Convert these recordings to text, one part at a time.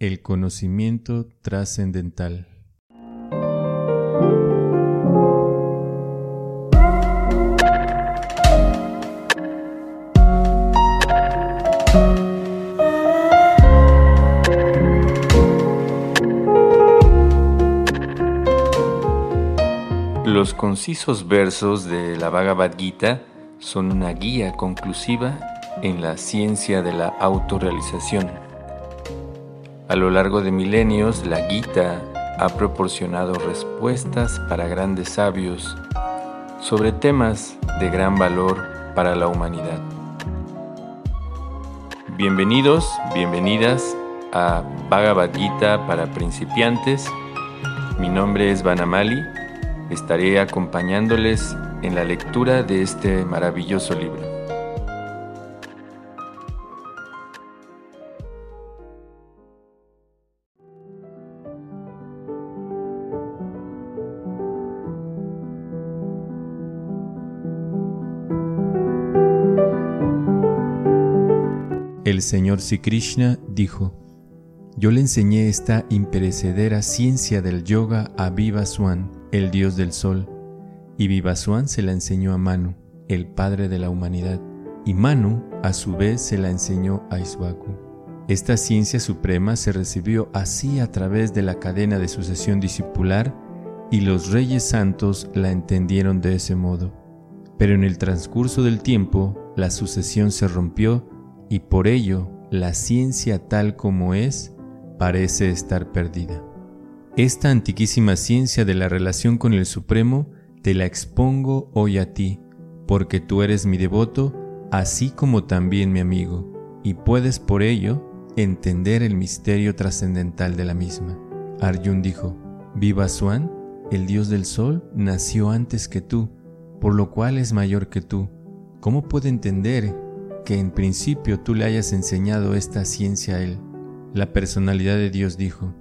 el conocimiento trascendental. Los concisos versos de la Bhagavad Gita son una guía conclusiva en la ciencia de la autorrealización. A lo largo de milenios, la Gita ha proporcionado respuestas para grandes sabios sobre temas de gran valor para la humanidad. Bienvenidos, bienvenidas a Bhagavad Gita para principiantes. Mi nombre es Vanamali estaré acompañándoles en la lectura de este maravilloso libro. El señor Sri Krishna dijo, Yo le enseñé esta imperecedera ciencia del yoga a Viva Swan el dios del sol, y Vivasuan se la enseñó a Manu, el padre de la humanidad, y Manu a su vez se la enseñó a Iswaku. Esta ciencia suprema se recibió así a través de la cadena de sucesión discipular y los reyes santos la entendieron de ese modo. Pero en el transcurso del tiempo la sucesión se rompió y por ello la ciencia tal como es parece estar perdida. Esta antiquísima ciencia de la relación con el Supremo te la expongo hoy a ti, porque tú eres mi devoto, así como también mi amigo, y puedes por ello entender el misterio trascendental de la misma. Arjun dijo, Viva Swan, el dios del sol, nació antes que tú, por lo cual es mayor que tú. ¿Cómo puede entender que en principio tú le hayas enseñado esta ciencia a él? La personalidad de Dios dijo,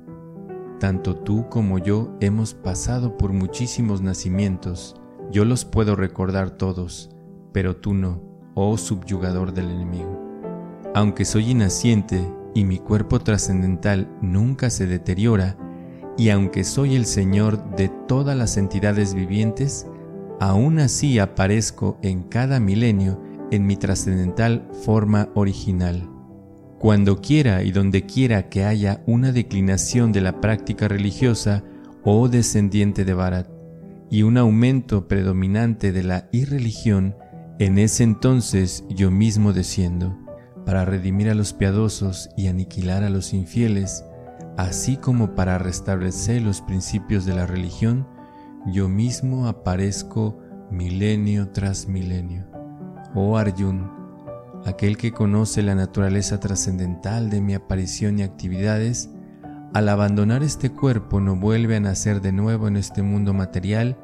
tanto tú como yo hemos pasado por muchísimos nacimientos. Yo los puedo recordar todos, pero tú no, oh subyugador del enemigo. Aunque soy inaciente y mi cuerpo trascendental nunca se deteriora, y aunque soy el Señor de todas las entidades vivientes, aún así aparezco en cada milenio en mi trascendental forma original. Cuando quiera y donde quiera que haya una declinación de la práctica religiosa o descendiente de Bharat y un aumento predominante de la irreligión, en ese entonces yo mismo desciendo, para redimir a los piadosos y aniquilar a los infieles, así como para restablecer los principios de la religión, yo mismo aparezco milenio tras milenio. Oh Arjun, aquel que conoce la naturaleza trascendental de mi aparición y actividades, al abandonar este cuerpo no vuelve a nacer de nuevo en este mundo material,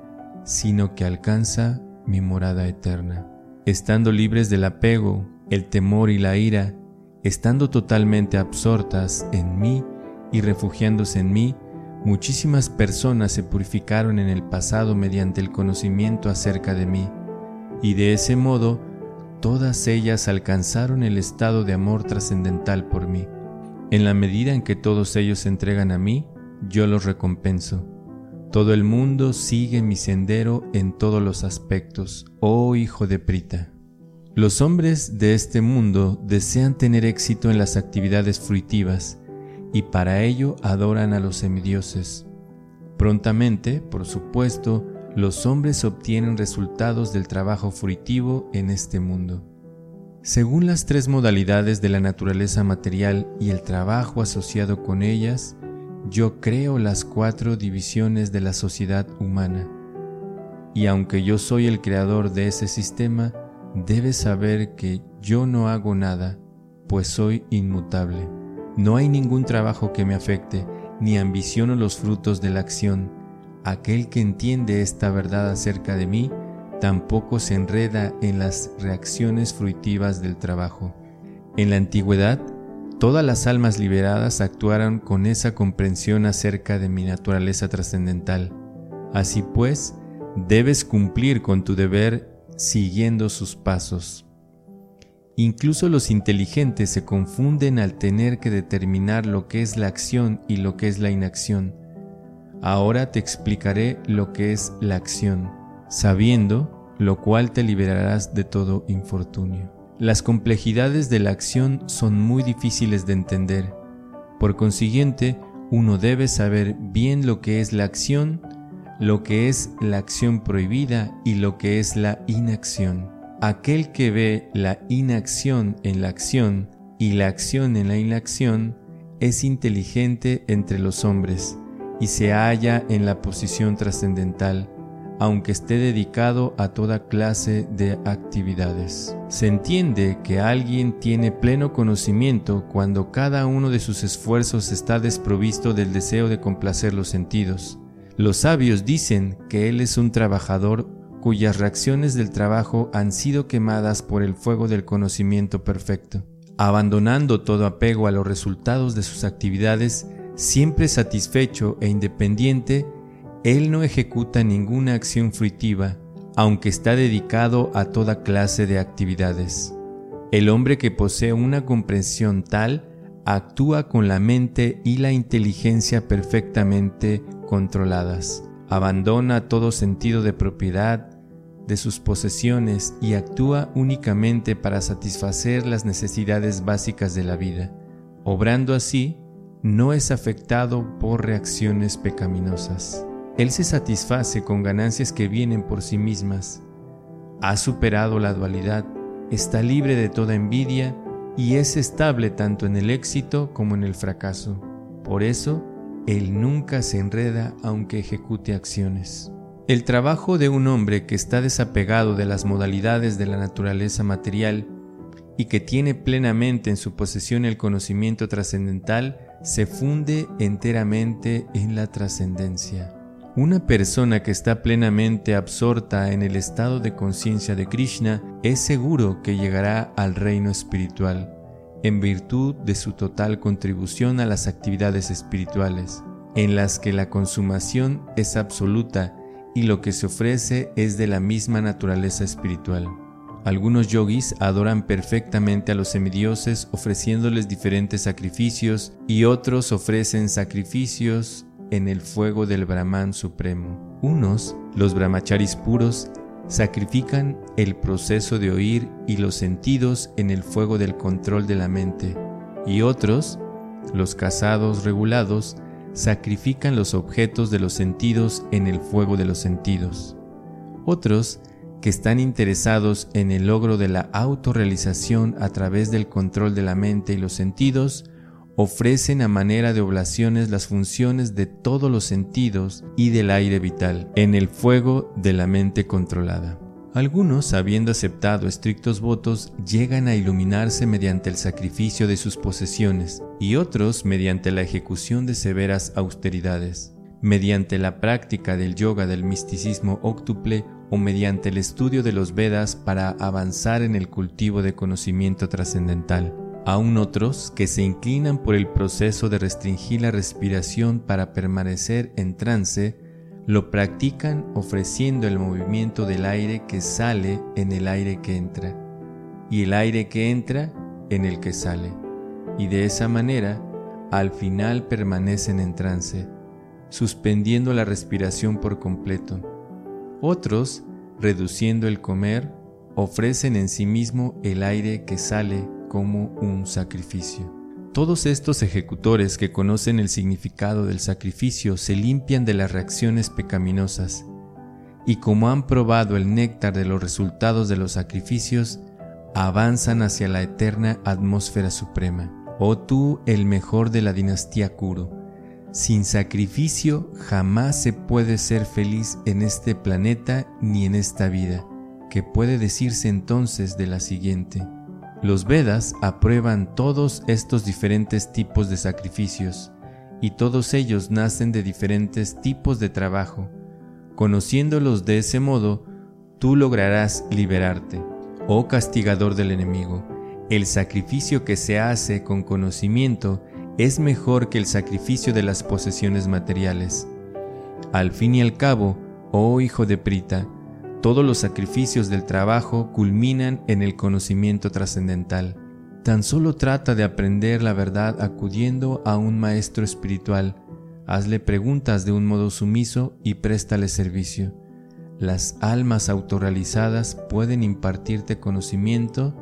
sino que alcanza mi morada eterna. Estando libres del apego, el temor y la ira, estando totalmente absortas en mí y refugiándose en mí, muchísimas personas se purificaron en el pasado mediante el conocimiento acerca de mí, y de ese modo todas ellas alcanzaron el estado de amor trascendental por mí. En la medida en que todos ellos se entregan a mí, yo los recompenso. Todo el mundo sigue mi sendero en todos los aspectos, oh hijo de Prita. Los hombres de este mundo desean tener éxito en las actividades fruitivas y para ello adoran a los semidioses. Prontamente, por supuesto, los hombres obtienen resultados del trabajo fruitivo en este mundo. Según las tres modalidades de la naturaleza material y el trabajo asociado con ellas, yo creo las cuatro divisiones de la sociedad humana. Y aunque yo soy el creador de ese sistema, debes saber que yo no hago nada, pues soy inmutable. No hay ningún trabajo que me afecte, ni ambiciono los frutos de la acción Aquel que entiende esta verdad acerca de mí tampoco se enreda en las reacciones fruitivas del trabajo. En la antigüedad, todas las almas liberadas actuaron con esa comprensión acerca de mi naturaleza trascendental. Así pues, debes cumplir con tu deber siguiendo sus pasos. Incluso los inteligentes se confunden al tener que determinar lo que es la acción y lo que es la inacción. Ahora te explicaré lo que es la acción, sabiendo lo cual te liberarás de todo infortunio. Las complejidades de la acción son muy difíciles de entender. Por consiguiente, uno debe saber bien lo que es la acción, lo que es la acción prohibida y lo que es la inacción. Aquel que ve la inacción en la acción y la acción en la inacción es inteligente entre los hombres y se halla en la posición trascendental, aunque esté dedicado a toda clase de actividades. Se entiende que alguien tiene pleno conocimiento cuando cada uno de sus esfuerzos está desprovisto del deseo de complacer los sentidos. Los sabios dicen que él es un trabajador cuyas reacciones del trabajo han sido quemadas por el fuego del conocimiento perfecto. Abandonando todo apego a los resultados de sus actividades, siempre satisfecho e independiente, él no ejecuta ninguna acción fruitiva, aunque está dedicado a toda clase de actividades. El hombre que posee una comprensión tal actúa con la mente y la inteligencia perfectamente controladas. Abandona todo sentido de propiedad, de sus posesiones y actúa únicamente para satisfacer las necesidades básicas de la vida. Obrando así, no es afectado por reacciones pecaminosas. Él se satisface con ganancias que vienen por sí mismas. Ha superado la dualidad, está libre de toda envidia y es estable tanto en el éxito como en el fracaso. Por eso, Él nunca se enreda aunque ejecute acciones. El trabajo de un hombre que está desapegado de las modalidades de la naturaleza material y que tiene plenamente en su posesión el conocimiento trascendental se funde enteramente en la trascendencia. Una persona que está plenamente absorta en el estado de conciencia de Krishna es seguro que llegará al reino espiritual, en virtud de su total contribución a las actividades espirituales, en las que la consumación es absoluta y lo que se ofrece es de la misma naturaleza espiritual. Algunos yogis adoran perfectamente a los semidioses ofreciéndoles diferentes sacrificios y otros ofrecen sacrificios en el fuego del Brahman supremo. Unos, los brahmacharis puros, sacrifican el proceso de oír y los sentidos en el fuego del control de la mente, y otros, los casados regulados, sacrifican los objetos de los sentidos en el fuego de los sentidos. Otros, que están interesados en el logro de la autorrealización a través del control de la mente y los sentidos, ofrecen a manera de oblaciones las funciones de todos los sentidos y del aire vital en el fuego de la mente controlada. Algunos, habiendo aceptado estrictos votos, llegan a iluminarse mediante el sacrificio de sus posesiones y otros mediante la ejecución de severas austeridades, mediante la práctica del yoga del misticismo óctuple o mediante el estudio de los Vedas para avanzar en el cultivo de conocimiento trascendental. Aún otros que se inclinan por el proceso de restringir la respiración para permanecer en trance lo practican ofreciendo el movimiento del aire que sale en el aire que entra y el aire que entra en el que sale. Y de esa manera, al final permanecen en trance, suspendiendo la respiración por completo. Otros, reduciendo el comer, ofrecen en sí mismo el aire que sale como un sacrificio. Todos estos ejecutores que conocen el significado del sacrificio se limpian de las reacciones pecaminosas, y como han probado el néctar de los resultados de los sacrificios, avanzan hacia la eterna atmósfera suprema. Oh tú, el mejor de la dinastía Kuru, sin sacrificio jamás se puede ser feliz en este planeta ni en esta vida, que puede decirse entonces de la siguiente. Los Vedas aprueban todos estos diferentes tipos de sacrificios y todos ellos nacen de diferentes tipos de trabajo. Conociéndolos de ese modo, tú lograrás liberarte. Oh castigador del enemigo, el sacrificio que se hace con conocimiento es mejor que el sacrificio de las posesiones materiales. Al fin y al cabo, oh hijo de Prita, Todos los sacrificios del trabajo culminan en el conocimiento trascendental. Tan solo trata de aprender la verdad acudiendo a un maestro espiritual. Hazle preguntas de un modo sumiso y préstale servicio. Las almas autorrealizadas pueden impartirte conocimiento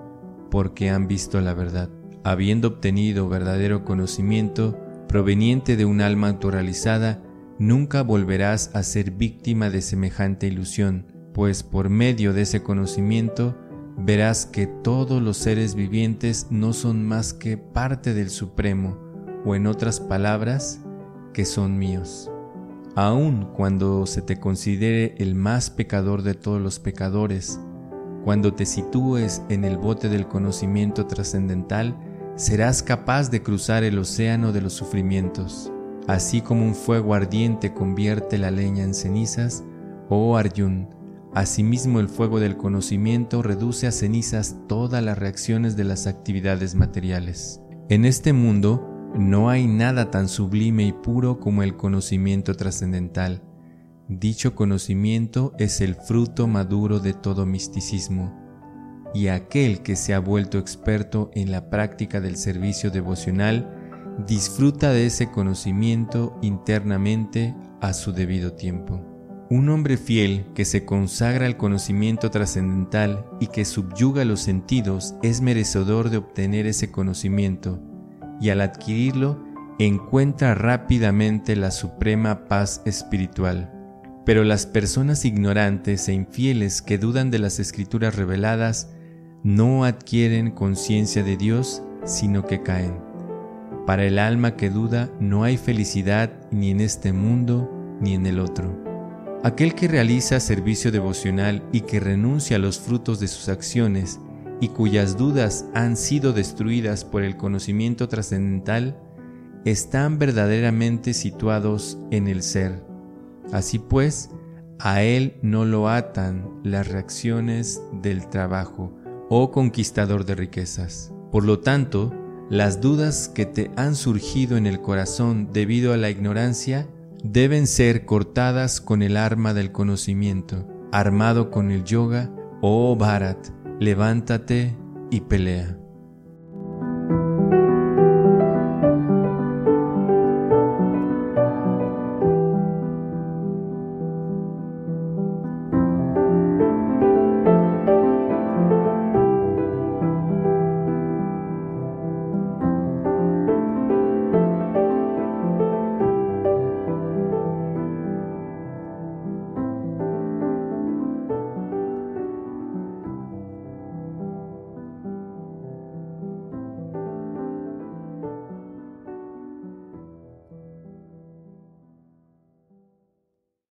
porque han visto la verdad. Habiendo obtenido verdadero conocimiento proveniente de un alma autorrealizada, nunca volverás a ser víctima de semejante ilusión, pues por medio de ese conocimiento verás que todos los seres vivientes no son más que parte del Supremo, o en otras palabras, que son míos. Aun cuando se te considere el más pecador de todos los pecadores, cuando te sitúes en el bote del conocimiento trascendental, serás capaz de cruzar el océano de los sufrimientos. Así como un fuego ardiente convierte la leña en cenizas, oh Arjun, asimismo el fuego del conocimiento reduce a cenizas todas las reacciones de las actividades materiales. En este mundo no hay nada tan sublime y puro como el conocimiento trascendental Dicho conocimiento es el fruto maduro de todo misticismo, y aquel que se ha vuelto experto en la práctica del servicio devocional disfruta de ese conocimiento internamente a su debido tiempo. Un hombre fiel que se consagra al conocimiento trascendental y que subyuga los sentidos es merecedor de obtener ese conocimiento, y al adquirirlo encuentra rápidamente la suprema paz espiritual. Pero las personas ignorantes e infieles que dudan de las escrituras reveladas no adquieren conciencia de Dios, sino que caen. Para el alma que duda no hay felicidad ni en este mundo ni en el otro. Aquel que realiza servicio devocional y que renuncia a los frutos de sus acciones y cuyas dudas han sido destruidas por el conocimiento trascendental, están verdaderamente situados en el ser Así pues, a él no lo atan las reacciones del trabajo, oh conquistador de riquezas. Por lo tanto, las dudas que te han surgido en el corazón debido a la ignorancia deben ser cortadas con el arma del conocimiento, armado con el yoga, oh Bharat, levántate y pelea.